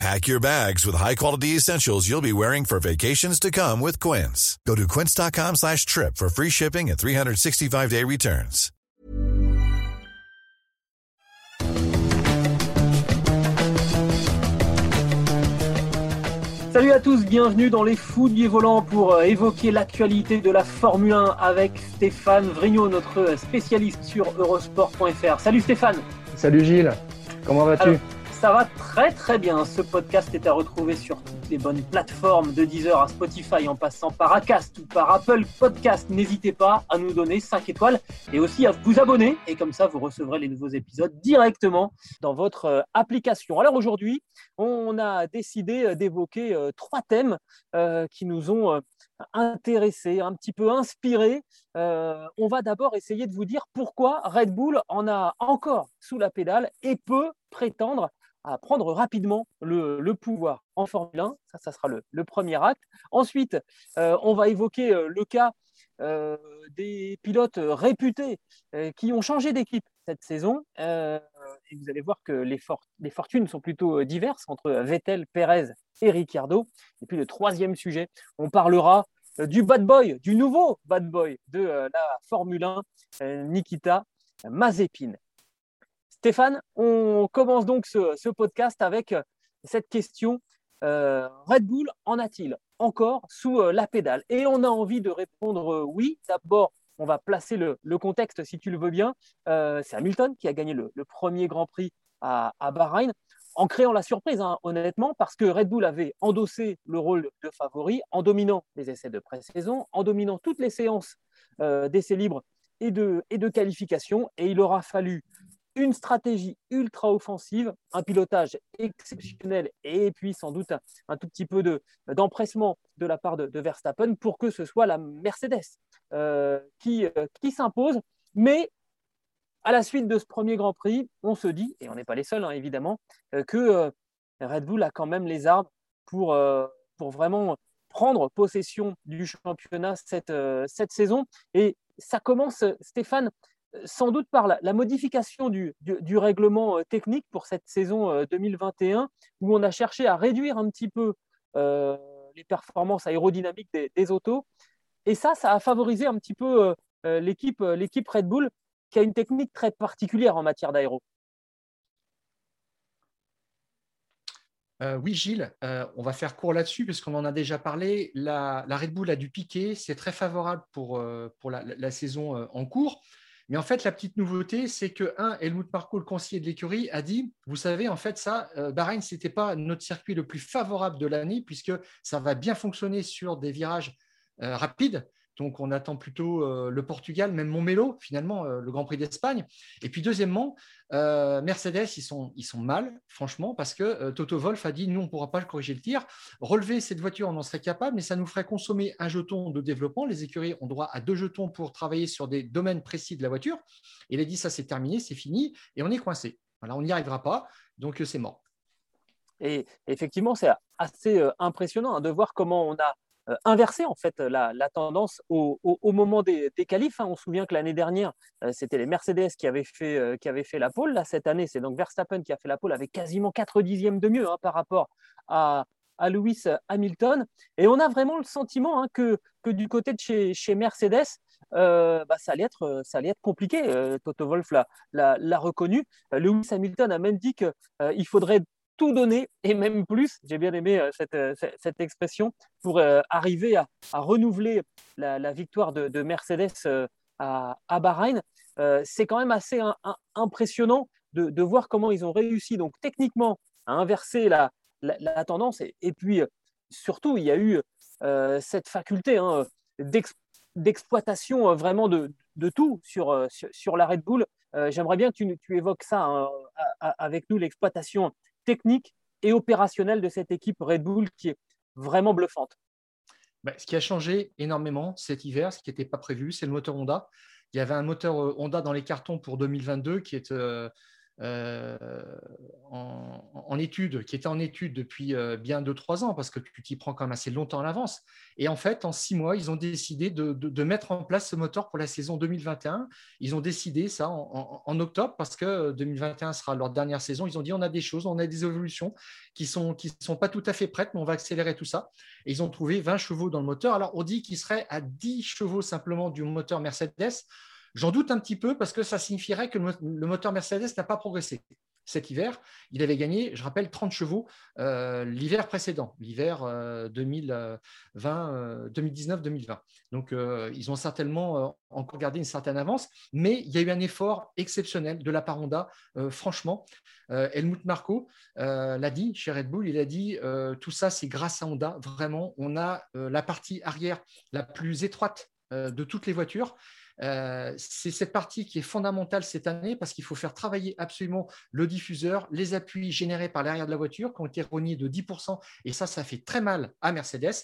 Pack your bags with high-quality essentials you'll be wearing for vacations to come with Quince. Go to quince.com slash trip for free shipping and 365-day returns. Salut à tous, bienvenue dans les Fouilles Volants pour euh, évoquer l'actualité de la Formule 1 avec Stéphane Vrignot, notre spécialiste sur eurosport.fr. Salut Stéphane Salut Gilles, comment vas-tu? Alors, Ça va très très bien. Ce podcast est à retrouver sur toutes les bonnes plateformes de Deezer à Spotify en passant par Acast ou par Apple Podcast. N'hésitez pas à nous donner 5 étoiles et aussi à vous abonner et comme ça vous recevrez les nouveaux épisodes directement dans votre euh, application. Alors aujourd'hui, on a décidé euh, d'évoquer euh, trois thèmes qui nous ont intéressés, un petit peu inspirés. On va d'abord essayer de vous dire pourquoi Red Bull en a encore sous la pédale et peut prétendre à prendre rapidement le, pouvoir en Formule 1. Ça, ça sera le, premier acte. Ensuite, euh, on va évoquer euh, le cas euh, des pilotes réputés qui ont changé d'équipe cette saison. Et vous allez voir que les, les fortunes sont plutôt diverses entre Vettel, Perez et Ricciardo. Et puis le troisième sujet, on parlera du bad boy, du nouveau bad boy de la Formule 1, euh, Nikita Mazepin. Stéphane, on commence donc ce, podcast avec euh, cette question. Euh, Red Bull en a-t-il encore sous euh, la pédale? Et on a envie de répondre oui. D'abord, on va placer le, contexte si tu le veux bien. C'est Hamilton qui a gagné le, premier Grand Prix à, Bahreïn en créant la surprise, hein, honnêtement, parce que Red Bull avait endossé le rôle de favori en dominant les essais de pré-saison, en dominant toutes les séances d'essais libres et de, et de qualification. Et il aura fallu une stratégie ultra offensive, un pilotage exceptionnel et puis sans doute un, tout petit peu de- d'empressement de, la part de, Verstappen pour que ce soit la Mercedes euh, qui, euh, qui s'impose. Mais à la suite de ce premier Grand Prix, on se dit, et on n'est pas les seuls hein, évidemment, euh, que Red Bull a quand même les armes pour, pour vraiment prendre possession du championnat cette, cette saison. Et ça commence, Stéphane, sans doute par la, modification du, règlement euh, technique pour cette saison euh, 2021, où on a cherché à réduire un petit peu euh, les performances aérodynamiques des, autos. Et ça, ça a favorisé un petit peu euh, euh, l'équipe euh, Red Bull, qui a une technique très particulière en matière d'aéro. Euh, oui, Gilles, euh, on va faire court là-dessus parce qu'on en a déjà parlé. La, Red Bull a du piqué, c'est très favorable pour, euh, la, saison euh, en cours. Mais en fait, la petite nouveauté, c'est que, un, Helmut Marko, le conseiller de l'écurie, a dit Vous savez, en fait, ça, euh, Bahreïn, ce n'était pas notre circuit le plus favorable de l'année puisque ça va bien fonctionner sur des virages euh, rapides. Donc, on attend plutôt euh, le Portugal, même Montmelo, finalement, euh, le Grand Prix d'Espagne. Et puis, deuxièmement, euh, Mercedes, ils sont, ils sont mal, franchement, parce que Toto Wolff a dit nous, on ne pourra pas corriger le tir. Relever cette voiture, on en serait capable, mais ça nous ferait consommer un jeton de développement. Les écuries ont droit à deux jetons pour travailler sur des domaines précis de la voiture. Il a dit ça, c'est terminé, c'est fini, et on est coincé. Voilà, on n'y arrivera pas, donc c'est mort. Et effectivement, c'est assez impressionnant hein, de voir comment on a euh, inversé en fait la, tendance au, moment des, des qualifs. hein. On se souvient que l'année dernière, euh, c'était les Mercedes qui avaient fait, euh, qui avaient fait la pole. Là, cette année, c'est donc Verstappen qui a fait la pole avec quasiment 4 dixièmes de mieux hein, par rapport à, Lewis Hamilton. Et on a vraiment le sentiment hein, que, du côté de chez, Mercedes, bah, ça, allait être, compliqué. Toto Wolff l'a, reconnu. Lewis Hamilton a même dit qu'il faudrait tout donner et même plus. J'ai bien aimé euh, cette, euh, cette, cette expression pour euh, arriver à, renouveler la, victoire de, de Mercedes à, à Bahreïn. C'est quand même assez impressionnant de, de voir comment ils ont réussi donc techniquement à inverser la, la, tendance et, puis surtout il y a eu cette faculté hein, d'ex- d'exploitation vraiment de, de tout sur, sur, la Red Bull. J'aimerais bien que tu, tu évoques ça hein, avec nous, l'exploitation technique et opérationnelle de cette équipe Red Bull qui est vraiment bluffante. Bah, ce qui a changé énormément cet hiver, ce qui n'était pas prévu, c'est le moteur Honda il y avait un moteur Honda dans les cartons pour 2022 qui est euh, en, étude, qui était en étude depuis euh, bien 2-3 ans, parce que tu t'y prends quand même assez longtemps à l'avance. Et en fait, en 6 mois, ils ont décidé de, mettre en place ce moteur pour la saison 2021. Ils ont décidé ça en, octobre, parce que 2021 sera leur dernière saison. Ils ont dit on a des choses, on a des évolutions qui ne sont, qui sont pas tout à fait prêtes, mais on va accélérer tout ça. Et ils ont trouvé 20 chevaux dans le moteur. Alors, on dit qu'il serait à 10 chevaux simplement du moteur Mercedes. J'en doute un petit peu parce que ça signifierait que le moteur Mercedes n'a pas progressé. Cet hiver, il avait gagné, je rappelle, 30 chevaux euh, l'hiver précédent, l'hiver 2020, euh, 2019-2020. Euh, Donc, ils ont certainement encore gardé une certaine avance, mais il y a eu un effort exceptionnel de la part Honda, franchement. Helmut Marko l'a dit chez Red Bull, il a dit tout ça, c'est grâce à Honda. Vraiment, on a la partie arrière la plus étroite de toutes les voitures. Euh, c'est cette partie qui est fondamentale cette année parce qu'il faut faire travailler absolument le diffuseur, les appuis générés par l'arrière de la voiture qui ont été rognés de 10%. Et ça, ça fait très mal à Mercedes.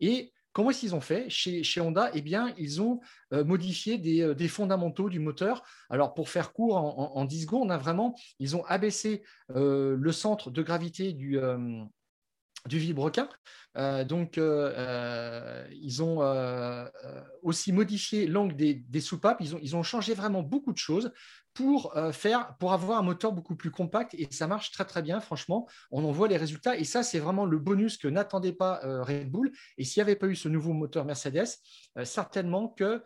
Et Comment est-ce qu'ils ont fait? Chez, Honda Eh bien, ils ont euh, modifié euh, des, fondamentaux du moteur. Alors, pour faire court, en, 10 secondes, a vraiment, ils ont abaissé le centre de gravité du, du vibroquin. Euh, donc, euh, euh, ils ont aussi modifié l'angle des, soupapes. Ils ont, changé vraiment beaucoup de choses pour faire, pour avoir un moteur beaucoup plus compact et ça marche très très bien. Franchement, on en voit les résultats et ça, c'est vraiment le bonus que n'attendait pas Red Bull. Et s'il n'y avait pas eu ce nouveau moteur Mercedes, certainement que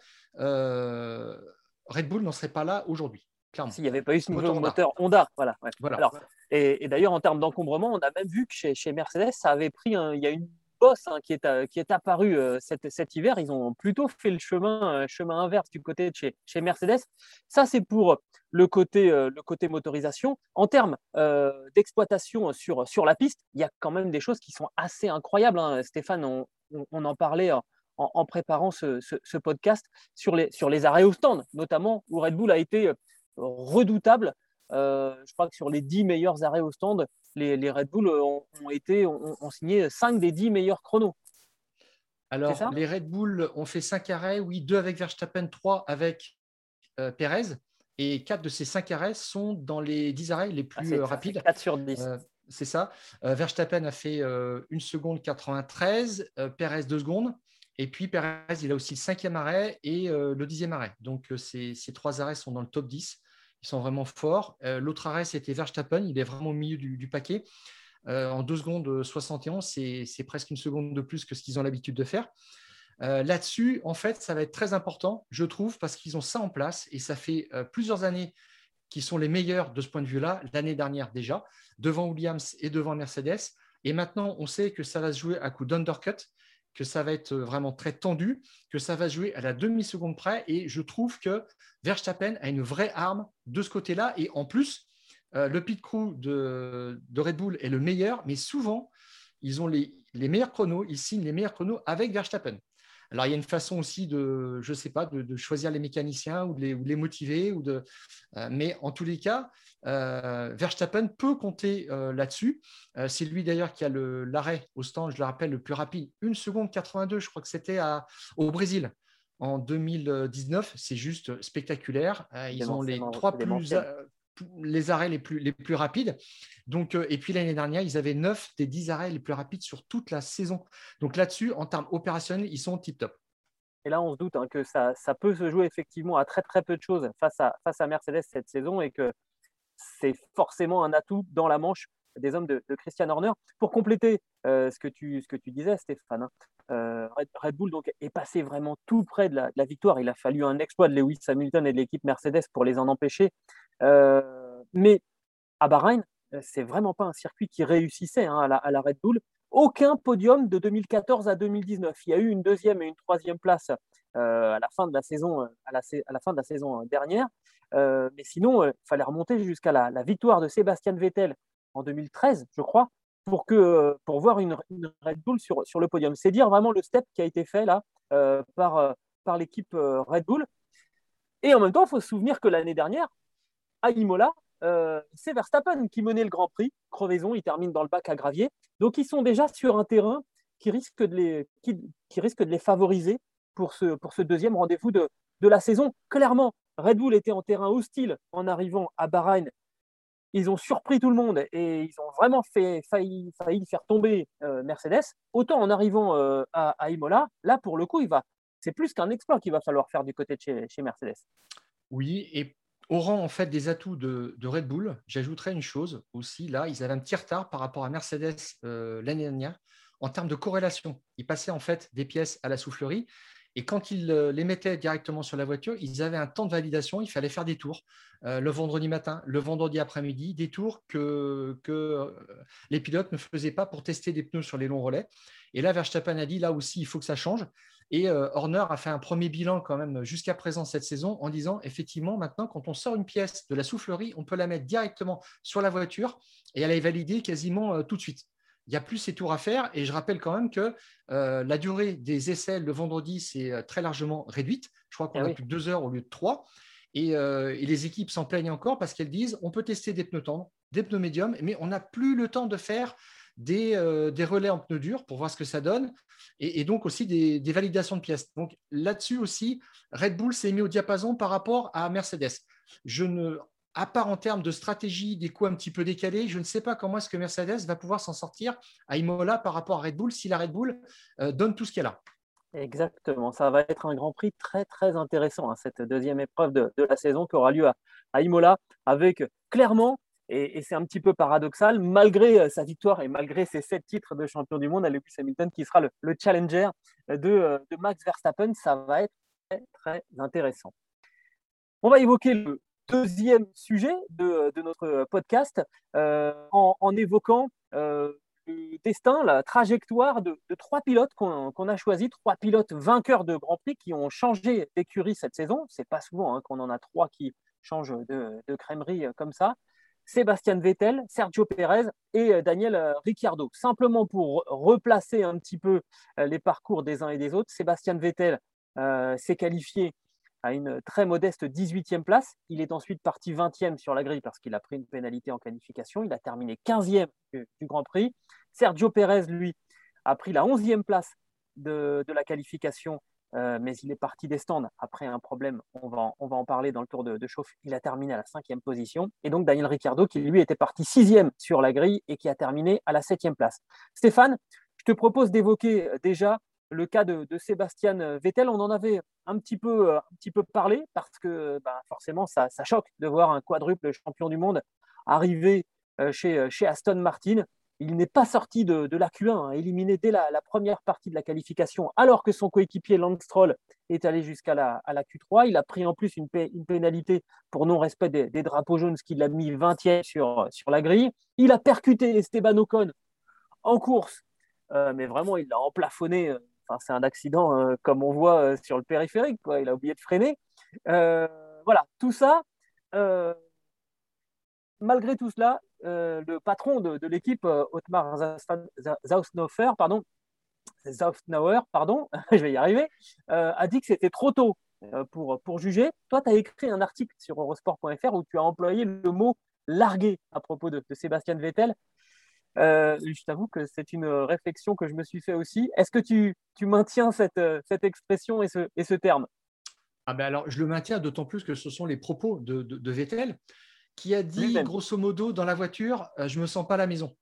Red Bull n'en serait pas là aujourd'hui. S'il n'y avait pas eu ce nouveau moteur Honda, voilà. voilà. Et, d'ailleurs, en termes d'encombrement, on a même vu que chez, Mercedes, ça avait pris il y a une bosse hein, qui, est, qui est apparue euh, cet, hiver. Ils ont plutôt fait le chemin, euh, chemin inverse du côté de chez, chez Mercedes. Ça, c'est pour le côté, euh, le côté motorisation. En termes d'exploitation sur, sur la piste, il y a quand même des choses qui sont assez incroyables. Hein. Stéphane, on, en parlait en, préparant ce, ce, podcast sur les, sur les arrêts au stand, notamment où Red Bull a été redoutable euh, je crois que sur les 10 meilleurs arrêts au stand, les, Red Bull ont, été, ont, signé 5 des 10 meilleurs chronos. Alors, les Red Bull ont fait 5 arrêts, oui, 2 avec Verstappen, 3 avec euh, Perez. Et 4 de ces 5 arrêts sont dans les 10 arrêts les plus ah, rapides. 4 sur 10. Euh, c'est ça. Verstappen a fait 1 seconde 93, Perez 2 secondes. Et puis Perez, il a aussi le cinquième arrêt et le dixième arrêt. Donc ces, ces, trois arrêts sont dans le top 10. Ils sont vraiment forts. Euh, l'autre arrêt, c'était Verstappen. Il est vraiment au milieu du, paquet. Euh, en 2 secondes 71, c'est presque une seconde de plus que ce qu'ils ont l'habitude de faire. Euh, là-dessus, en fait, ça va être très important, je trouve, parce qu'ils ont ça en place et ça fait plusieurs années qu'ils sont les meilleurs de ce point de vue-là, l'année dernière déjà, devant Williams et devant Mercedes. Et maintenant, on sait que ça va se jouer à coup d'undercut que ça va être vraiment très tendu, que ça va jouer à la demi-seconde près. Et je trouve que Verstappen a une vraie arme de ce côté-là. Et en plus, euh, le pit crew de, Red Bull est le meilleur, mais souvent, ils ont les, meilleurs chronos, ils signent les meilleurs chronos avec Verstappen. Alors, il y a une façon aussi de, je ne sais pas, de, choisir les mécaniciens ou de les, motiver. Ou de, euh, mais en tous les cas, euh, Verstappen peut compter euh, là-dessus. c'est lui d'ailleurs qui a l'arrêt au stand, je le rappelle, le plus rapide. 1 seconde 82, je crois que c'était au Brésil en 2019. C'est juste spectaculaire. ils ont les trois plus, les arrêts les plus, les plus rapides. Donc, euh, et puis l'année dernière, ils avaient 9 des 10 arrêts les plus rapides sur toute la saison. Donc là-dessus, en termes opérationnels, ils sont tip-top. Et là, on se doute hein, que ça, ça, peut se jouer effectivement à très très peu de choses face à, face à Mercedes cette saison et que c'est forcément un atout dans la manche des hommes de, Christian Horner. Pour compléter euh, ce, que tu, ce que tu disais, Stéphane, hein, euh, Red, Bull donc, est passé vraiment tout près de la, de la, victoire. Il a fallu un exploit de Lewis Hamilton et de l'équipe Mercedes pour les en empêcher. Euh, mais à Bahreïn, euh, c'est vraiment pas un circuit qui réussissait hein, à, la, Red Bull. Aucun podium de 2014 à 2019. Il y a eu une deuxième et une troisième place euh, à la fin de la saison, à la, fin de la saison dernière. mais sinon, il fallait remonter jusqu'à la, victoire de Sébastien Vettel en 2013, je crois, pour, que, pour voir une, Red Bull sur, sur le podium. C'est dire vraiment le step qui a été fait là par, par l'équipe Red Bull. Et en même temps, il faut se souvenir que l'année dernière, à Imola, euh, c'est Verstappen qui menait le Grand Prix. Crevaison, il termine dans le bac à gravier. Donc, ils sont déjà sur un terrain qui risque de les, qui, risque de les favoriser pour ce, pour ce deuxième rendez-vous de, de la saison. Clairement, Red Bull était en terrain hostile en arrivant à Bahreïn. Ils ont surpris tout le monde et ils ont vraiment fait, failli, failli faire tomber euh, Mercedes. Autant en arrivant euh, à, Imola, là pour le coup, il va, c'est plus qu'un exploit qu'il va falloir faire du côté de chez, chez Mercedes. Oui, et au rang en fait des atouts de, Red Bull, j'ajouterais une chose aussi. Là, ils avaient un petit retard par rapport à Mercedes euh, l'année dernière en termes de corrélation. Ils passaient en fait des pièces à la soufflerie et quand ils euh, les mettaient directement sur la voiture, ils avaient un temps de validation. Il fallait faire des tours euh, le vendredi matin, le vendredi après-midi, des tours que, que les pilotes ne faisaient pas pour tester des pneus sur les longs relais. Et là, Verstappen a dit là aussi, il faut que ça change. Et euh, Horner a fait un premier bilan quand même jusqu'à présent cette saison en disant effectivement maintenant quand on sort une pièce de la soufflerie, on peut la mettre directement sur la voiture et elle est validée quasiment euh, tout de suite. Il n'y a plus ces tours à faire et je rappelle quand même que euh, la durée des essais le vendredi c'est très largement réduite. Je crois qu'on ah a plus de deux heures au lieu de trois. Et, et les équipes s'en plaignent encore parce qu'elles disent on peut tester des pneus tendres, des pneus médiums, mais on n'a plus le temps de faire euh, des, relais en pneus durs pour voir ce que ça donne, et, donc aussi des, validations de pièces. Donc là-dessus aussi, Red Bull s'est mis au diapason par rapport à Mercedes. Je ne, à part en termes de stratégie, des coûts un petit peu décalés, je ne sais pas comment est-ce que Mercedes va pouvoir s'en sortir à Imola par rapport à Red Bull si la Red Bull euh, donne tout ce qu'elle a. Exactement, ça va être un Grand Prix très très intéressant, hein, cette deuxième épreuve de, la saison qui aura lieu à Imola, avec clairement et, c'est un petit peu paradoxal, malgré euh, sa victoire et malgré ses sept titres de champion du monde à Lewis Hamilton, qui sera le, challenger euh, de, Max Verstappen, ça va être très, intéressant. On va évoquer le deuxième sujet de, notre podcast euh, en, évoquant le destin, la trajectoire de, trois pilotes qu'on a choisis, trois pilotes vainqueurs de Grand Prix qui ont changé d'écurie cette saison. C'est pas souvent hein, qu'on en a trois qui changent de, de crèmerie comme ça. Sébastien Vettel, Sergio Pérez et euh, Daniel euh, Ricciardo. Simplement pour replacer un petit peu euh, les parcours des uns et des autres, Sébastien Vettel s'est qualifié à une très modeste 18e place. Il est ensuite parti 20e sur la grille parce qu'il a pris une pénalité en qualification. Il a terminé 15e du, Grand Prix. Sergio Pérez, lui, a pris la 11e place de, de la qualification euh, mais il est parti des stands après un problème. On va, en parler dans le tour de, chauffe. Il a terminé à la cinquième position. Et donc Daniel Ricciardo, qui lui était parti sixième sur la grille et qui a terminé à la septième place. Stéphane, je te propose d'évoquer euh, déjà le cas de, Sébastien euh, Vettel. On en avait un petit peu, parlé parce que bah, forcément, ça, choque de voir un quadruple champion du monde arriver chez Aston Martin. Il n'est pas sorti de, la Q1, hein, éliminé dès la, première partie de la qualification, alors que son coéquipier Lance Stroll est allé jusqu'à la, Q3. Il a pris en plus une, pénalité pour non-respect des, drapeaux jaunes, ce qui l'a mis 20e sur, la grille. Il a percuté Esteban Ocon en course, euh, mais vraiment, il l'a emplafonné. Euh, c'est un accident euh, comme on voit sur le périphérique. Il a oublié de freiner. voilà, tout ça malgré tout cela, euh, le patron de, l'équipe, euh, Otmar Zausnauer, pardon, pardon, je vais y arriver, euh, a dit que c'était trop tôt pour, pour juger. Toi, tu as écrit un article sur eurosport.fr où tu as employé le mot largué à propos de, Sébastien Vettel. je t'avoue que c'est une réflexion que je me suis fait aussi. Est-ce que tu, tu maintiens cette, cette, expression et ce, et ce terme? Ah ben alors, je le maintiens d'autant plus que ce sont les propos de, de Vettel qui a dit grosso modo dans la voiture euh, Je me sens pas à la maison.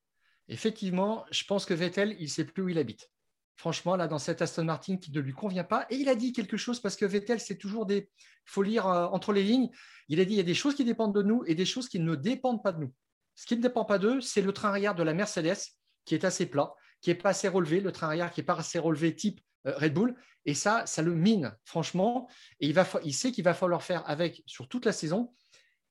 Effectivement, je pense que Vettel, il sait plus où il habite. Franchement, là, dans cette Aston Martin qui ne lui convient pas. Et il a dit quelque chose parce que Vettel, c'est toujours des. Il faut lire euh, entre les lignes. Il a dit il y a des choses qui dépendent de nous et des choses qui ne dépendent pas de nous. Ce qui ne dépend pas d'eux, c'est le train arrière de la Mercedes qui est assez plat, qui n'est pas assez relevé, le train arrière qui n'est pas assez relevé type euh, Red Bull. Et ça, ça le mine, franchement. Et il, va, il sait qu'il va falloir faire avec sur toute la saison.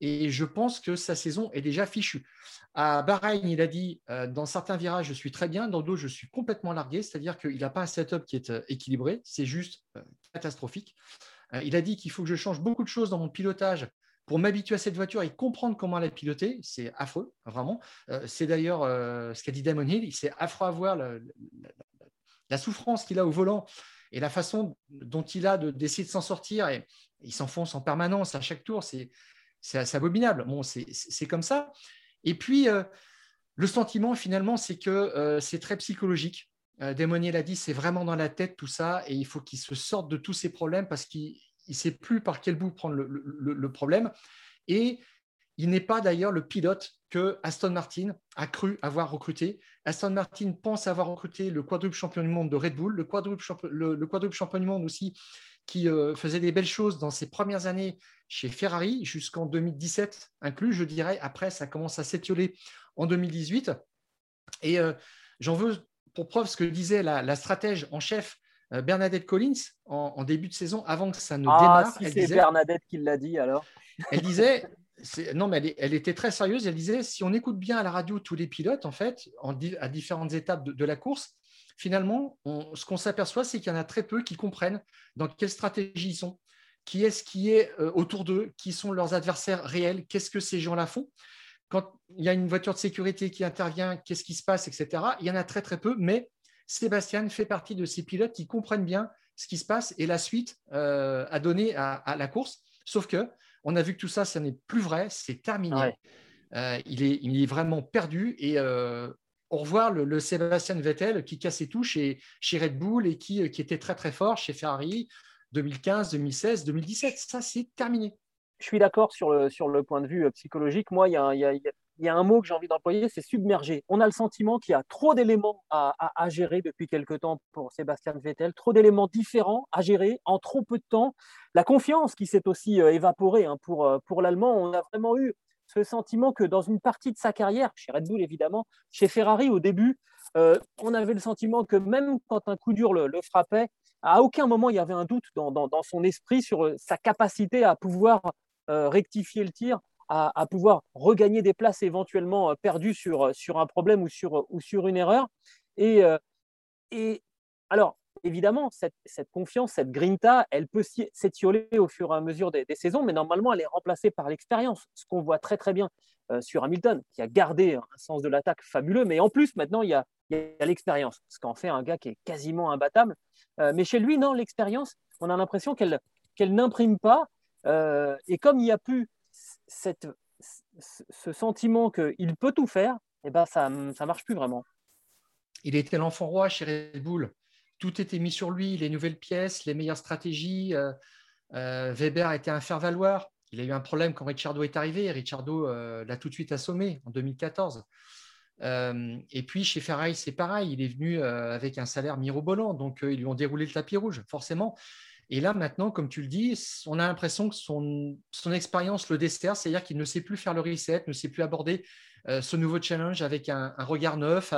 Et je pense que sa saison est déjà fichue. À Bahreïn, il a dit euh, dans certains virages, je suis très bien, dans d'autres, je suis complètement largué, c'est-à-dire qu'il n'a pas un setup qui est euh, équilibré, c'est juste euh, catastrophique. il a dit qu'il faut que je change beaucoup de choses dans mon pilotage pour m'habituer à cette voiture et comprendre comment la piloter. C'est affreux, vraiment. c'est d'ailleurs ce qu'a dit Damon Hill, c'est affreux à voir la, souffrance qu'il a au volant et la façon dont il a d'essayer de, s'en sortir. Et, il s'enfonce en permanence à chaque tour. C'est c'est abominable. Bon, c'est comme ça. Et puis, euh, le sentiment, finalement, c'est que euh, c'est très psychologique. Euh, l'a dit, c'est vraiment dans la tête tout ça, et il faut qu'il se sorte de tous ces problèmes parce qu'il ne sait plus par quel bout prendre le, problème. Et il n'est pas d'ailleurs le pilote que Aston Martin a cru avoir recruté. Aston Martin pense avoir recruté le quadruple champion du monde de Red Bull, le, quadruple champion du monde aussi qui euh, faisait des belles choses dans ses premières années chez Ferrari jusqu'en 2017 inclus, je dirais. Après, ça commence à s'étioler en 2018. Et euh, j'en veux pour preuve ce que disait la, stratège en chef euh, Bernadette Collins en, début de saison, avant que ça ne ah, démarre. Si c'est Bernadette qui l'a dit alors. Elle disait, non, mais elle, était très sérieuse. Elle disait si on écoute bien à la radio tous les pilotes, en fait, à différentes étapes de, la course, finalement, ce qu'on s'aperçoit, c'est qu'il y en a très peu qui comprennent dans quelle stratégie ils sont, qui est-ce qui est euh, autour d'eux, qui sont leurs adversaires réels, qu'est-ce que ces gens-là font? Quand il y a une voiture de sécurité qui intervient, qu'est-ce qui se passe, etc. Il y en a très très peu, mais Sébastien fait partie de ces pilotes qui comprennent bien ce qui se passe et la suite euh, à donner à, la course. Sauf que on a vu que tout ça, ça n'est plus vrai, c'est terminé. Euh, il, est, il, est, vraiment perdu et euh, au revoir le, Sébastien Vettel qui cassait tout chez, Red Bull et qui, qui était très très fort chez Ferrari 2015, 2016, 2017. Ça, c'est terminé je suis d'accord sur le, sur le point de vue euh, psychologique. Moi, il y a, y, a, y a, un mot que j'ai envie d'employer, c'est submergé. On a le sentiment qu'il y a trop d'éléments à, à, gérer depuis quelque temps pour Sébastien Vettel, trop d'éléments différents à gérer en trop peu de temps. La confiance qui s'est aussi euh, évaporée hein, pour, euh, pour l'Allemand. On a vraiment eu ce sentiment que dans une partie de sa carrière, chez Red Bull évidemment, chez Ferrari au début, on avait le sentiment que même quand un coup dur le, frappait, à aucun moment il y avait un doute dans, dans, son esprit sur sa capacité à pouvoir euh, rectifier le tir, à, pouvoir regagner des places éventuellement euh, perdues sur, euh, sur un problème ou sur, ou sur une erreur. Et, et alors, évidemment, cette, confiance, cette grinta, elle peut s'étioler au fur et à mesure des, saisons, mais normalement, elle est remplacée par l'expérience, ce qu'on voit très très bien sur Hamilton, qui a gardé un sens de l'attaque fabuleux, mais en plus, maintenant, il y a, l'expérience, ce qu'en fait un gars qui est quasiment imbattable. mais chez lui, non, l'expérience, on a l'impression qu'elle n'imprime pas, euh, et comme il n'y a plus ce sentiment qu'il peut tout faire, eh ben ça ne marche plus vraiment. Il était l'enfant roi chez Red Bull. Tout était mis sur lui, les nouvelles pièces, les meilleures stratégies. Euh, euh, Weber était un faire-valoir. Il a eu un problème quand Ricciardo est arrivé. Ricciardo l'a tout de suite assommé en 2014. et puis chez Ferrari, c'est pareil. Il est venu avec un salaire mirobolant. Donc, ils lui ont déroulé le tapis rouge, forcément. Et là, maintenant, comme tu le dis, on a l'impression que son, expérience le dessert, c'est-à-dire qu'il ne sait plus faire le reset, ne sait plus aborder euh, ce nouveau challenge avec un, regard neuf,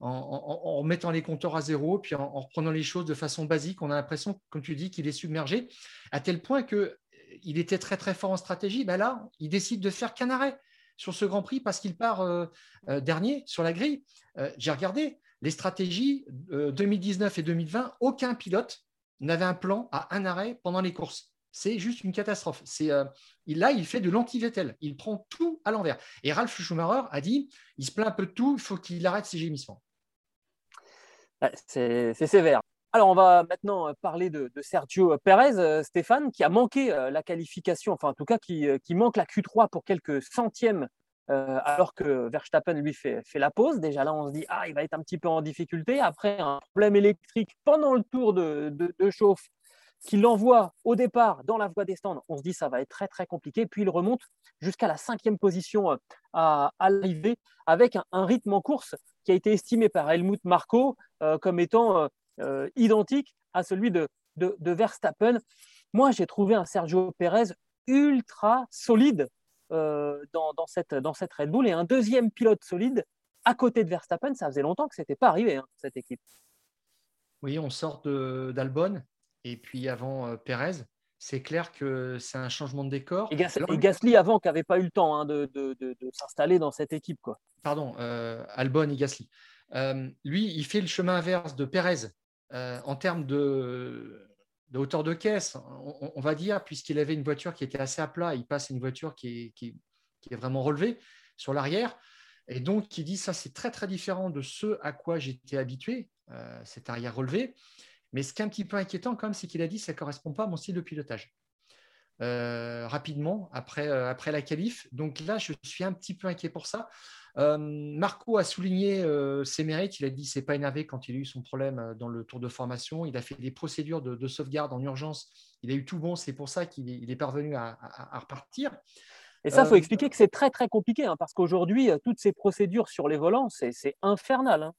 en, en, mettant les compteurs à zéro, puis en, reprenant les choses de façon basique. On a l'impression, comme tu dis, qu'il est submergé, à tel point qu'il euh, était très très fort en stratégie. Ben là, il décide de faire qu'un arrêt sur ce Grand Prix parce qu'il part euh, dernier sur la grille. J'ai regardé les stratégies 2019 et 2020, aucun pilote n'avait un plan à un arrêt pendant les courses. C'est juste une catastrophe. Euh, là, il fait de l'anti-Vettel. Il prend tout à l'envers. Et Ralph Schumacher a dit, il se plaint un peu de tout, il faut qu'il arrête ses gémissements. C'est sévère. Alors, on va maintenant parler de, Sergio Perez, euh, Stéphane, qui a manqué euh, la qualification, enfin en tout cas qui, manque la Q3 pour quelques centièmes euh, alors que Verstappen lui fait, la pause. Déjà là, on se dit ah il va être un petit peu en difficulté. Après un problème électrique pendant le tour de, chauffe qui l'envoie au départ dans la voie des stands, on se dit ça va être très très compliqué. Puis il remonte jusqu'à la cinquième position euh, à, l'arrivée avec un, rythme en course qui a été estimé par Helmut Marko euh, comme étant identique à celui de, Verstappen. Moi, j'ai trouvé un Sergio Pérez ultra solide euh, dans, cette, Red Bull et un deuxième pilote solide à côté de Verstappen. Ça faisait longtemps que ce n'était pas arrivé, hein, cette équipe. Oui, on sort d'Albon et puis avant euh, Perez. C'est clair que c'est un changement de décor. Et, Gasly avant, qui n'avait pas eu le temps hein, de, de, de, s'installer dans cette équipe. Quoi. Pardon, euh, Albon et Gasly. lui, il fait le chemin inverse de Perez en termes de, de hauteur de caisse, on, va dire, puisqu'il avait une voiture qui était assez à plat, il passe à une voiture qui est, vraiment relevée sur l'arrière. Et donc, il dit ça, c'est très, très différent de ce à quoi j'étais habitué, euh, cet arrière relevé. Mais ce qui est un petit peu inquiétant, quand même, c'est qu'il a dit que ça ne correspond pas à mon style de pilotage. Euh, rapidement, après, euh, après la qualif. Donc là, je suis un petit peu inquiet pour ça. Euh, Marco a souligné ses mérites. Il a dit c'est pas énervé quand il a eu son problème dans le tour de formation. Il a fait des procédures de, sauvegarde en urgence Il a eu tout bon, c'est pour ça qu'il est parvenu à, repartir. Et ça, il faut expliquer que c'est très très compliqué, hein, parce qu'aujourd'hui, toutes ces procédures sur les volants, c'est infernal. Hein.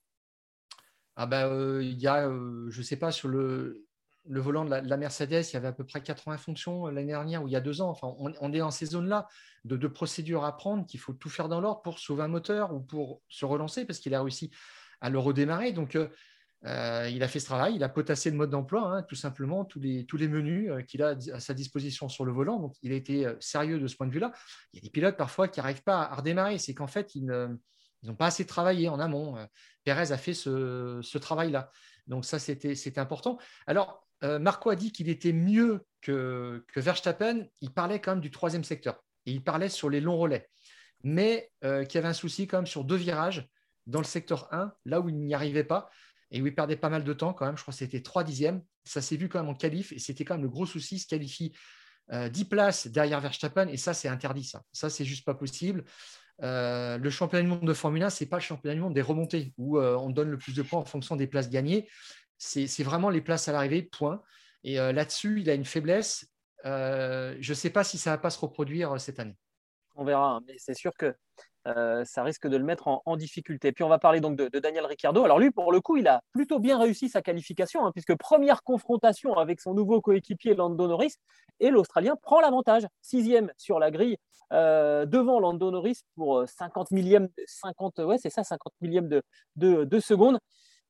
Ah ben, il y a, je ne sais pas, sur le, le volant de la, Mercedes, il y avait à peu près 80 fonctions l'année dernière ou il y a deux ans. Enfin, on, est dans ces zones-là de, procédures à prendre qu'il faut tout faire dans l'ordre pour sauver un moteur ou pour se relancer parce qu'il a réussi à le redémarrer. Donc, euh, il a fait ce travail, il a potassé le mode d'emploi, hein, tout simplement, tous les, tous les menus euh, qu'il a à sa disposition sur le volant. Donc, il a été euh, sérieux de ce point de vue-là. Il y a des pilotes parfois qui n'arrivent pas à redémarrer. C'est qu'en fait, ils n'ont pas assez travaillé en amont. Pérez a fait ce, travail-là. Donc, ça, c'était important. Alors, Marco a dit qu'il était mieux que, Verstappen. Il parlait quand même du troisième secteur. Et il parlait sur les longs relais. Mais qu'il y avait un souci quand même sur deux virages dans le secteur 1, là où il n'y arrivait pas et où il perdait pas mal de temps quand même. Je crois que c'était 3 dixièmes. Ça s'est vu quand même en qualif et c'était quand même le gros souci. Il se qualifie 10 euh, places derrière Verstappen et ça, c'est interdit. Ça, ça c'est juste pas possible. Euh, le championnat du monde de Formule 1, ce n'est pas le championnat du monde des remontées où euh, on donne le plus de points en fonction des places gagnées. C'est vraiment les places à l'arrivée, point. Et là-dessus, il a une faiblesse. je ne sais pas si ça ne va pas se reproduire cette année. On verra, hein, mais c'est sûr que euh, ça risque de le mettre en, difficulté. Puis on va parler donc de, Daniel Ricciardo. Alors lui, pour le coup, il a plutôt bien réussi sa qualification, hein, puisque première confrontation avec son nouveau coéquipier Lando Norris, et l'Australien prend l'avantage, sixième sur la grille, euh, devant Lando Norris pour 50 millième, 50, ouais, c'est ça, 50 millième de, de, de seconde.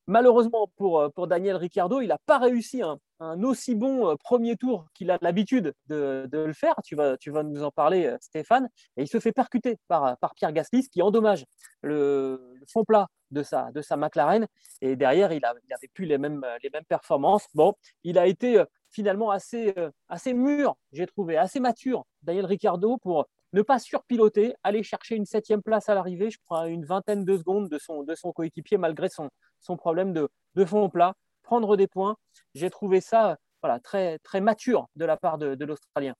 Malheureusement pour, euh, pour Daniel Ricciardo, il n'a pas réussi un, aussi bon euh, premier tour qu'il a l'habitude de, le faire. Tu vas, tu vas nous en parler, euh, Stéphane. Et il se fait percuter par, par Pierre Gasly, ce qui endommage le, fond plat de sa, de sa McLaren. Et derrière, il n'avait plus les mêmes, les mêmes performances. Bon, il a été finalement assez, assez mûr, j'ai trouvé, assez mature, Daniel Ricciardo, pour ne pas surpiloter, aller chercher une septième place à l'arrivée, je crois une vingtaine de secondes de son, de son coéquipier malgré son, son problème de, de fond plat, prendre des points. J'ai trouvé ça voilà, très, très mature de la part de, l'Australien.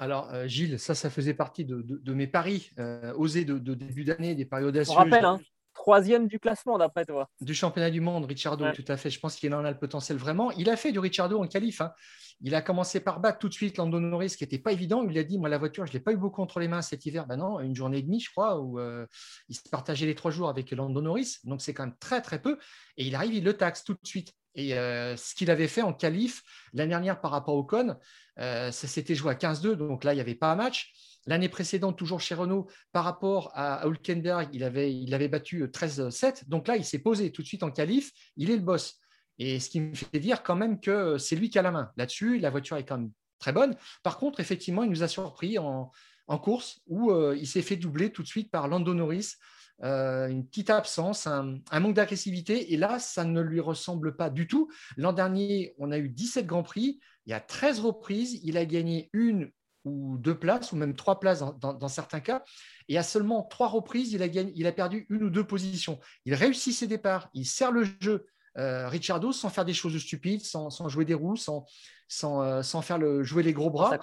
Alors, euh, Gilles, ça, ça faisait partie de, mes paris euh, osés de, début d'année, des paris audacieux. On rappelle, hein, troisième du classement d'après toi. Du championnat du monde, Ricciardo, tout à fait. Je pense qu'il en a le potentiel vraiment. Il a fait du Ricciardo en qualif. Hein. Il a commencé par battre tout de suite Lando Norris, qui n'était pas évident. Il a dit Moi, la voiture, je ne l'ai pas eu beaucoup entre les mains cet hiver. Ben non, une journée et demie, je crois, où euh, il se partageait les trois jours avec Lando Norris. Donc, c'est quand même très, très peu. Et il arrive, il le taxe tout de suite. Et euh, ce qu'il avait fait en qualif l'année dernière par rapport au Con, euh, ça s'était joué à 15-2. Donc là, il n'y avait pas un match. L'année précédente, toujours chez Renault, par rapport à, Hülkenberg, il avait, battu 13-7. Donc là, il s'est posé tout de suite en qualif. Il est le boss. Et ce qui me fait dire quand même que c'est lui qui a la main. Là-dessus, la voiture est quand même très bonne. Par contre, effectivement, il nous a surpris en, course où euh, il s'est fait doubler tout de suite par Lando Norris. Euh, une petite absence, un, manque d'agressivité. Et là, ça ne lui ressemble pas du tout. L'an dernier, on a eu 17 Grands Prix. Il y a 13 reprises. Il a gagné une ou deux places, ou même trois places dans, certains cas. Et à seulement trois reprises, il a, gagné, il a perdu une ou deux positions. Il réussit ses départs, il sert le jeu euh, Ricciardo sans faire des choses stupides, sans, jouer des roues, sans, sans, euh, faire le, jouer les gros bras.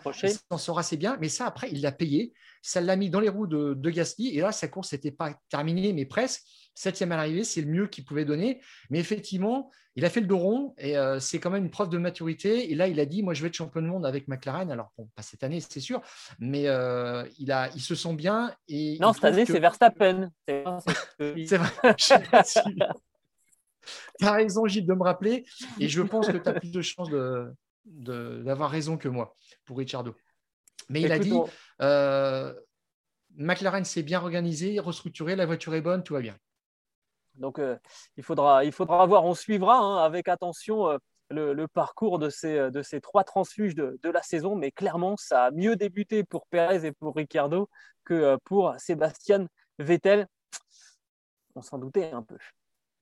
S'en sort assez bien. Mais ça, après, il l'a payé. Ça l'a mis dans les roues de, de Gasly. Et là, sa course n'était pas terminée, mais presque. Septième à l'arrivée, c'est le mieux qu'il pouvait donner. Mais effectivement, il a fait le dos rond et euh, c'est quand même une preuve de maturité. Et là, il a dit Moi, je vais être champion du monde avec McLaren. Alors, bon, pas cette année, c'est sûr, mais il, a, il se sent bien. Et non, cette année, c'est Verstappen. C'est vrai. as raison, Gilles, de me rappeler. Et je pense que tu as plus de chances d'avoir raison que moi pour Ricciardo. Mais il a dit euh, McLaren s'est bien organisé, restructuré, la voiture est bonne, tout va bien. Donc euh, il, faudra, il faudra voir, on suivra hein, avec attention euh, le, parcours de ces, de ces trois transfuges de, de, la saison, mais clairement, ça a mieux débuté pour Perez et pour Ricciardo que pour Sébastien Vettel. On s'en doutait un peu.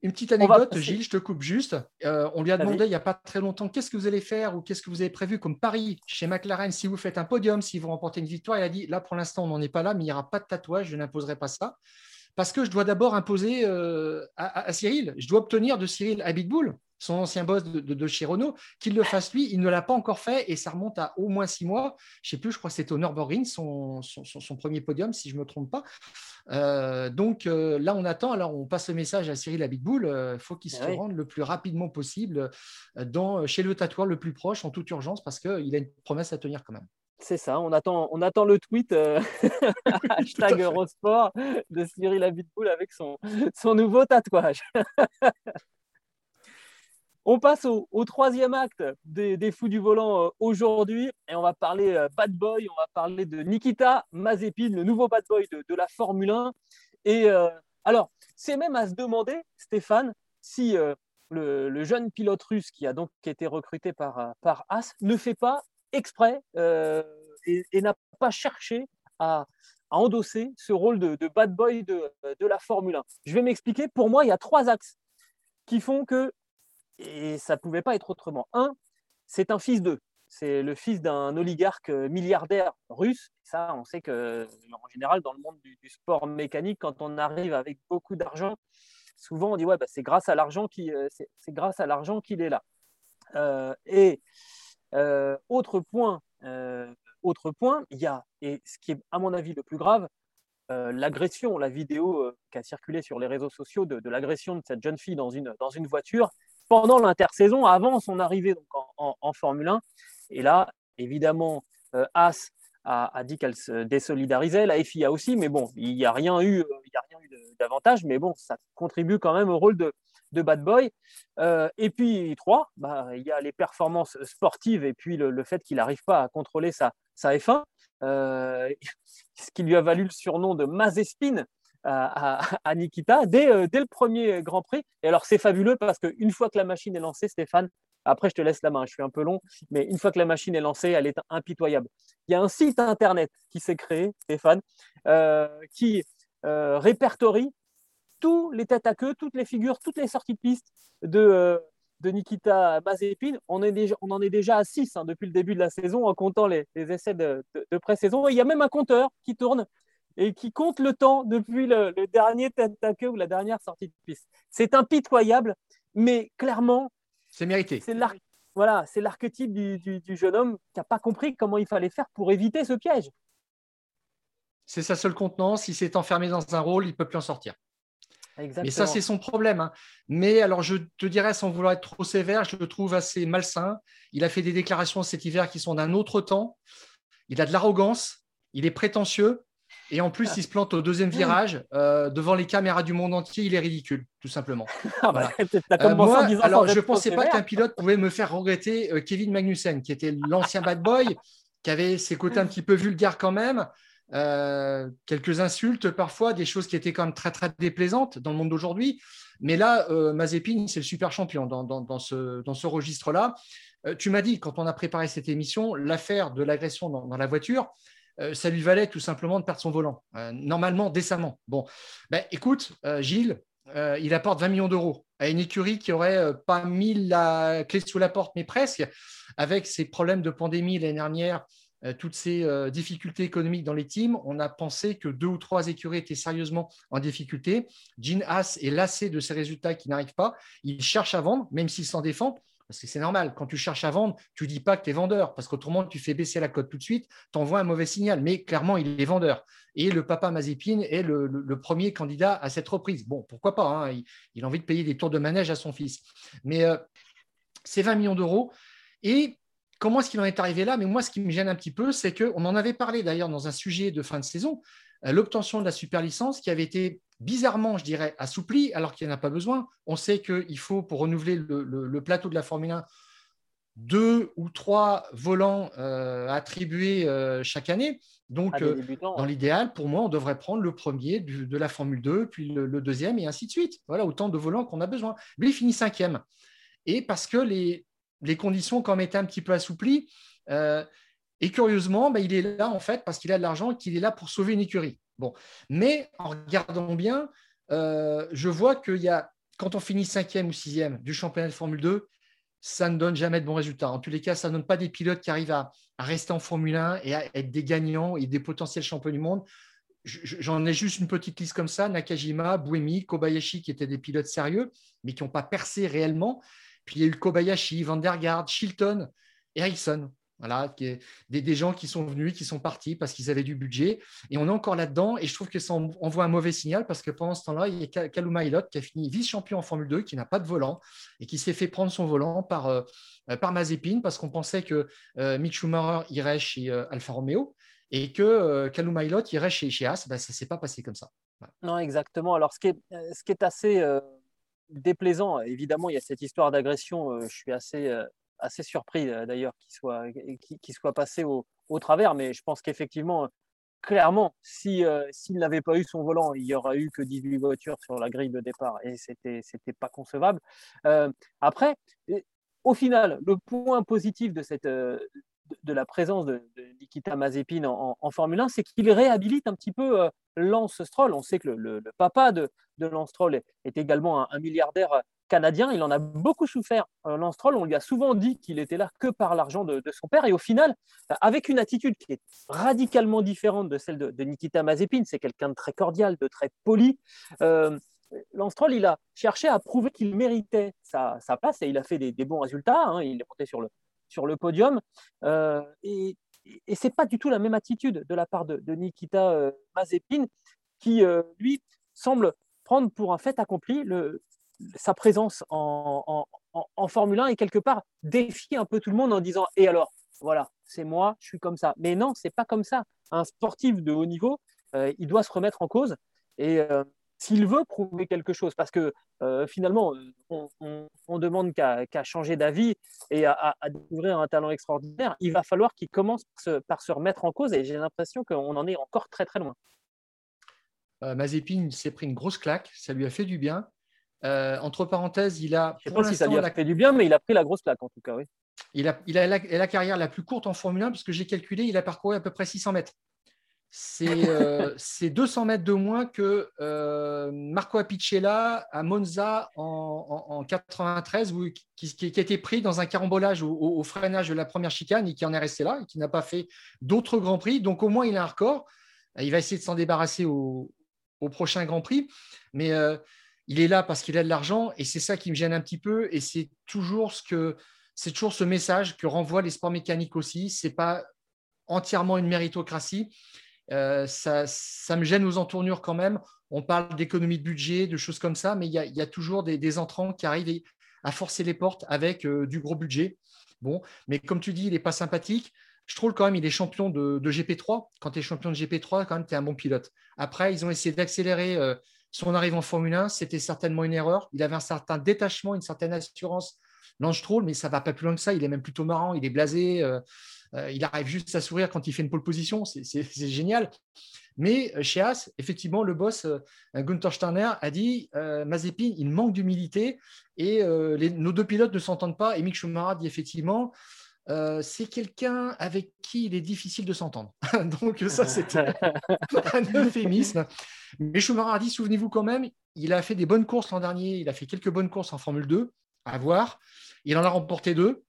Une petite anecdote, Gilles, je te coupe juste. Euh, on lui a demandé il n'y a pas très longtemps qu'est-ce que vous allez faire ou qu'est-ce que vous avez prévu comme pari chez McLaren? Si vous faites un podium, si vous remportez une victoire. Il a dit là pour l'instant on n'en est pas là, mais il n'y aura pas de tatouage, je n'imposerai pas ça. Parce que je dois d'abord imposer euh, à, Cyril, je dois obtenir de Cyril Habitbull son ancien boss de, de, chez Renault, qu'il le fasse lui. Il ne l'a pas encore fait et ça remonte à au moins six mois. Je ne sais plus, je crois que c'était au Nürburgring, son, son, premier podium, si je ne me trompe pas. Euh, donc euh, là, on attend. Alors, on passe le message à Cyril Abitboul. Il faut qu'il se ah rende le plus rapidement possible dans, chez le tatoueur le plus proche, en toute urgence, parce qu'il a une promesse à tenir quand même. C'est ça, on attend, on attend le tweet euh, hashtag Eurosport de Cyril Abitboul avec son, son nouveau tatouage. on passe au, troisième acte des, Fous du Volant euh, aujourd'hui et on va parler euh, Bad Boy, on va parler de Nikita Mazepin, le nouveau Bad Boy de, la Formule 1. Et alors, c'est même à se demander, Stéphane, si le, jeune pilote russe qui a donc été recruté par, par As ne fait pas exprès euh, et, n'a pas cherché à, endosser ce rôle de, bad boy de, la Formule 1. Je vais m'expliquer. Pour moi, il y a trois axes qui font que, et ça ne pouvait pas être autrement. Un, c'est un fils d'eux. C'est le fils d'un oligarque milliardaire russe. Ça, on sait que, en général, dans le monde du, sport mécanique, quand on arrive avec beaucoup d'argent, souvent on dit ouais, bah, c'est grâce à l'argent qu'il euh, c'est grâce à l'argent qu'il est là. Euh, et euh, autre point, euh, autre point, il y a, et ce qui est à mon avis le plus grave, euh, l'agression, la vidéo qui a circulé sur les réseaux sociaux de, l'agression de cette jeune fille dans une, dans une voiture pendant l'intersaison, avant son arrivée en, Formule 1. Et là, évidemment, As a, dit qu'elle se désolidarisait, la FIA aussi, mais bon, il n'y a rien eu, il y a rien eu d'avantage, mais bon, ça contribue quand même au rôle de, de bad boy. Euh, et puis, trois, bah, il y a les performances sportives et puis le, fait qu'il n'arrive pas à contrôler sa, sa F1, euh, ce qui lui a valu le surnom de Mazespin à, Nikita dès, euh, dès, le premier Grand Prix. Et alors, c'est fabuleux parce qu'une fois que la machine est lancée, Stéphane, après, je te laisse la main, je suis un peu long, mais une fois que la machine est lancée, elle est impitoyable. Il y a un site internet qui s'est créé, Stéphane, qui répertorie tous les têtes à queue, toutes les figures, toutes les sorties de piste de, euh, de Nikita Mazepin. On, est on en est déjà à 6 hein, depuis le début de la saison en comptant les, essais de, de, pré-saison. il y a même un compteur qui tourne et qui compte le temps depuis le, dernier tête à queue ou la dernière sortie de piste. C'est impitoyable, mais clairement, c'est mérité. C'est voilà, c'est l'archétype du, du, jeune homme qui n'a pas compris comment il fallait faire pour éviter ce piège. C'est sa seule contenance. Il s'est enfermé dans un rôle, il ne peut plus en sortir. Mais ça, c'est son problème. Hein. Mais alors, je te dirais, sans vouloir être trop sévère, je le trouve assez malsain. Il a fait des déclarations cet hiver qui sont d'un autre temps. Il a de l'arrogance, il est prétentieux. Et en plus, il se plante au deuxième virage euh, devant les caméras du monde entier. Il est ridicule, tout simplement. Ah bah, euh, moi, alors, je ne pensais pas qu'un pilote pouvait me faire regretter euh, Kevin Magnussen, qui était l'ancien bad boy, qui avait ses côtés un petit peu vulgaires quand même. Quelques insultes parfois, des choses qui étaient quand même très très déplaisantes dans le monde d'aujourd'hui. Mais là, Mazepin, c'est le super champion dans, ce, dans ce registre-là. Tu m'as dit, quand on a préparé cette émission, l'affaire de l'agression dans, la voiture, ça lui valait tout simplement de perdre son volant, normalement, décemment. Bon, ben, écoute, Gilles, il apporte 20 millions d'euros à une écurie qui aurait pas mis la clé sous la porte, mais presque, avec ses problèmes de pandémie l'année dernière euh, toutes ces euh, difficultés économiques dans les teams, on a pensé que deux ou trois écuries étaient sérieusement en difficulté. Gene Haas est lassé de ces résultats qui n'arrivent pas. Il cherche à vendre, même s'il s'en défend. Parce que c'est normal, quand tu cherches à vendre, tu dis pas que tu es vendeur, parce qu'autrement, tu fais baisser la cote tout de suite, tu envoies un mauvais signal. Mais clairement, il est vendeur. Et le papa Mazepin est le, premier candidat à cette reprise. Bon, pourquoi pas hein, il, a envie de payer des tours de manège à son fils. Mais euh, c'est 20 millions d'euros. Et Comment est-ce qu'il en est arrivé là? Mais moi, ce qui me gêne un petit peu, c'est qu'on en avait parlé d'ailleurs dans un sujet de fin de saison, euh, l'obtention de la super licence qui avait été bizarrement, je dirais, assouplie, alors qu'il n'y en a pas besoin. On sait qu'il faut, pour renouveler le, plateau de la Formule 1, deux ou trois volants euh, attribués euh, chaque année. Donc, dans l'idéal, pour moi, on devrait prendre le premier de la Formule 2, puis le, le, deuxième, et ainsi de suite. Voilà, autant de volants qu'on a besoin. Mais il finit cinquième. Et parce que les, les conditions quand même étaient un petit peu assouplies. Et curieusement, bah, il est là en fait parce qu'il a de l'argent et qu'il est là pour sauver une écurie. Bon, mais en regardant bien, euh, je vois qu'il y a, quand on finit cinquième ou sixième du championnat de Formule 2, ça ne donne jamais de bons résultats. En tous les cas, ça ne donne pas des pilotes qui arrivent à, rester en Formule 1 et à être des gagnants et des potentiels champions du monde. J'en ai juste une petite liste comme ça Nakajima, Buemi, Kobayashi, qui étaient des pilotes sérieux, mais qui n'ont pas percé réellement. Puis il y a eu Kobayashi, Van der Gaard, Chilton, Ericsson. Voilà, des, gens qui sont venus, qui sont partis parce qu'ils avaient du budget. Et on est encore là-dedans. Et je trouve que ça envoie un mauvais signal parce que pendant ce temps-là, il y a Kaluma Ilot qui a fini vice-champion en Formule 2, qui n'a pas de volant et qui s'est fait prendre son volant par, euh, par Mazepin parce qu'on pensait que euh, Mick Schumacher irait chez euh, Alfa Romeo et que euh, Kaluma Ilot irait chez, chez As. Ben, ça ne s'est pas passé comme ça. Non, exactement. Alors, ce qui est, ce qui est assez déplaisant, évidemment, il y a cette histoire d'agression. je suis assez assez surpris euh, d'ailleurs qu'il soit, qu'il soit passé au, travers, mais je pense qu'effectivement, clairement, si, euh, s'il n'avait pas eu son volant, il n'y aurait eu que 18 voitures sur la grille de départ et c'était c'était pas concevable. Euh, après, au final, le point positif de cette de, la présence de, Nikita Mazepin en, Formule 1, c'est qu'il réhabilite un petit peu Lance Stroll. On sait que le, papa de Lance Stroll est, également un, milliardaire canadien. Il en a beaucoup souffert, euh, Lance. On lui a souvent dit qu'il était là que par l'argent de, son père. Et au final, avec une attitude qui est radicalement différente de celle de, Nikita Mazepin, c'est quelqu'un de très cordial, de très poli. Euh, il a cherché à prouver qu'il méritait sa, place et il a fait des, bons résultats. Hein. Il est monté sur le, podium. Euh, et, et c'est pas du tout la même attitude de la part de, Nikita euh, Mazepin, qui lui semble prendre pour un fait accompli le, sa présence en, Formule 1 et quelque part défier un peu tout le monde en disant Et alors, voilà, c'est moi, je suis comme ça. Mais non, c'est pas comme ça. Un sportif de haut niveau, euh, il doit se remettre en cause et euh, s'il veut prouver quelque chose, parce que euh, finalement, on, demande qu'à changer d'avis et à, découvrir un talent extraordinaire, il va falloir qu'il commence par se, remettre en cause et j'ai l'impression qu'on en est encore très très loin. Mazepin s'est pris une grosse claque, ça lui a fait du bien. Euh, entre parenthèses, il a. Je sais pas si ça lui a fait du bien, mais il a pris la grosse plaque en tout cas, oui. Il a, il a la, carrière la plus courte en Formule 1, puisque j'ai calculé, il a parcouru à peu près 600 mètres. C'est 200 euh, mètres de moins que euh, Marco Apicella à Monza en, en, 93, qui, qui, a été pris dans un carambolage au, freinage de la première chicane et qui en est resté là et qui n'a pas fait d'autres grands prix. Donc au moins, il a un record. Il va essayer de s'en débarrasser au, au, prochain Grand Prix. Mais il est là parce qu'il a de l'argent et c'est ça qui me gêne un petit peu et c'est toujours ce que c'est toujours ce message que renvoient les sports mécaniques aussi. C'est pas entièrement une méritocratie. Euh, ça, me gêne aux entournures quand même. On parle d'économie de budget, de choses comme ça, mais il y a, toujours des, entrants qui arrivent à forcer les portes avec euh, du gros budget. Bon, mais comme tu dis, il n'est pas sympathique. Je trouve quand même il est champion de, GP3. Quand tu es champion de GP3, quand même, tu es un bon pilote. Après, ils ont essayé d'accélérer euh, son arrivée en Formule 1, c'était certainement une erreur. Il avait un certain détachement, une certaine assurance. Lange Troll, mais ça va pas plus loin que ça. Il est même plutôt marrant, il est blasé. Euh, euh, il arrive juste à sourire quand il fait une pole position. C'est génial. Mais euh, chez As, effectivement, le boss, Gunther Steiner, a dit Mazepin, il manque d'humilité et nos deux pilotes ne s'entendent pas. Et Mick Schumacher dit effectivement c'est quelqu'un avec qui il est difficile de s'entendre. Donc ça, c'était un euphémisme. Mais Schumacher a dit, souvenez-vous quand même, il a fait des bonnes courses l'an dernier, il a fait quelques bonnes courses en Formule 2, à voir. Il en a remporté deux.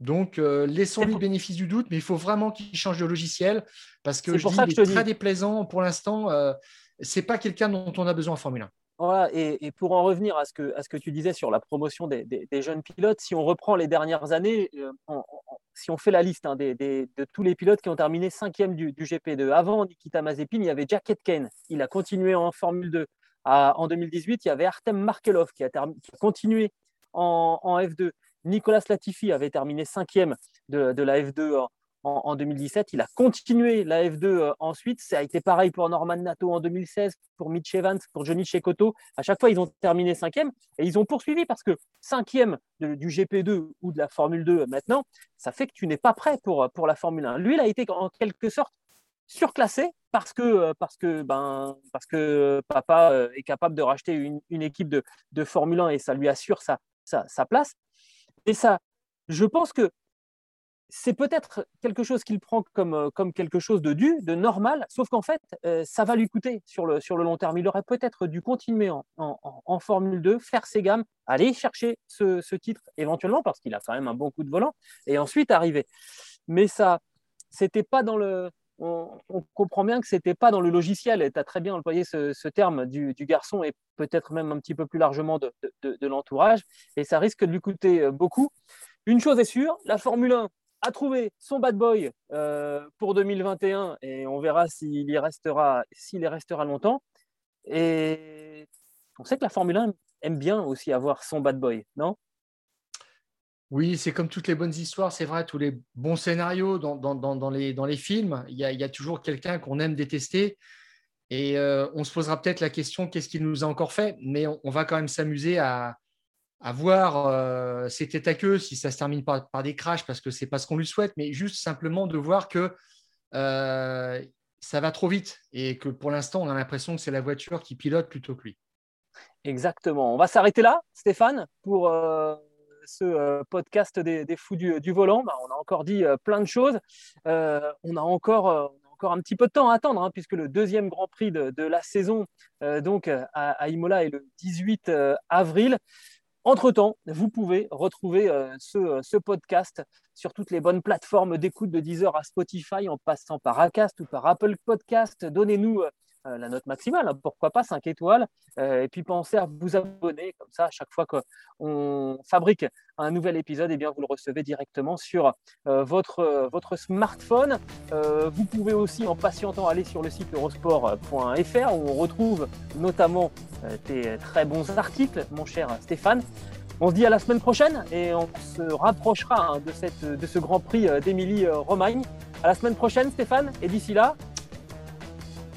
Donc, euh, laissons-lui le bénéfice du doute, mais il faut vraiment qu'il change de logiciel parce que je dis, il est très déplaisant pour l'instant. Euh, c'est pas quelqu'un dont on a besoin en Formule 1. Voilà, et, pour en revenir à ce, que, à ce que tu disais sur la promotion des, jeunes pilotes, si on reprend les dernières années, euh, si on fait la liste hein, de tous les pilotes qui ont terminé cinquième du, du GP2, avant Nikita Mazepin, il y avait Jack Etken, il a continué en Formule 2. en 2018, il y avait Artem Markelov qui a, continué en, F2. Nicolas Latifi avait terminé cinquième de, de la F2 en, 2017. Il a continué la F2 euh, ensuite. Ça a été pareil pour Norman Nato en 2016, pour Mitch Evans, pour Johnny Cecotto. À chaque fois, ils ont terminé cinquième et ils ont poursuivi parce que cinquième du GP2 ou de la Formule 2 maintenant, ça fait que tu n'es pas prêt pour, pour la Formule 1. Lui, il a été en quelque sorte surclassé parce que, euh, parce que, ben, parce que papa euh, est capable de racheter une, une équipe de, de, Formule 1 et ça lui assure sa, sa, sa place. Et ça, je pense que c'est peut-être quelque chose qu'il prend comme, euh, comme quelque chose de dû, de normal, sauf qu'en fait, euh, ça va lui coûter sur le, sur le long terme. Il aurait peut-être dû continuer en, en, Formule 2, faire ses gammes, aller chercher ce, ce titre éventuellement, parce qu'il a quand même un bon coup de volant, et ensuite arriver. Mais ça, c'était pas dans le, on, comprend bien que ce n'était pas dans le logiciel. Tu as très bien employé ce, terme du, garçon et peut-être même un petit peu plus largement de, l'entourage. Et ça risque de lui coûter euh, beaucoup. Une chose est sûre, la Formule 1 a trouvé son bad boy euh, pour 2021 et on verra s'il y restera, s'il y restera longtemps. Et on sait que la Formule 1 aime bien aussi avoir son bad boy, non? Oui, c'est comme toutes les bonnes histoires, c'est vrai, tous les bons scénarios dans, dans, les, dans les, films, il y a, toujours quelqu'un qu'on aime détester. Et euh, on se posera peut-être la question, qu'est-ce qu'il nous a encore fait? Mais on, va quand même s'amuser à, à, voir euh, c'était à queue si ça se termine par, des crashs, parce que ce n'est pas ce qu'on lui souhaite, mais juste simplement de voir que euh, ça va trop vite et que pour l'instant, on a l'impression que c'est la voiture qui pilote plutôt que lui. Exactement. On va s'arrêter là, Stéphane, pour ce euh, podcast des, fous du, volant. Bah, on a encore dit euh, plein de choses. Euh, on a encore encore un petit peu de temps à attendre, hein, puisque le deuxième Grand Prix de, la saison donc à, Imola est le 18 avril. Entre-temps, vous pouvez retrouver ce, ce, podcast sur toutes les bonnes plateformes d'écoute de Deezer à Spotify, en passant par Acast ou par Apple Podcast. Donnez-nous euh, la note maximale, hein, pourquoi pas 5 étoiles, euh, et puis pensez à vous abonner, comme ça, à chaque fois qu'on fabrique un nouvel épisode, et eh bien, vous le recevez directement sur euh, votre, votre smartphone. vous pouvez aussi, en patientant, aller sur le site eurosport.fr, où on retrouve notamment tes très bons articles, mon cher Stéphane. On se dit à la semaine prochaine et on se rapprochera hein, de, cette, de ce Grand Prix d'Émilie-Romagne. À la semaine prochaine, Stéphane, et d'ici là,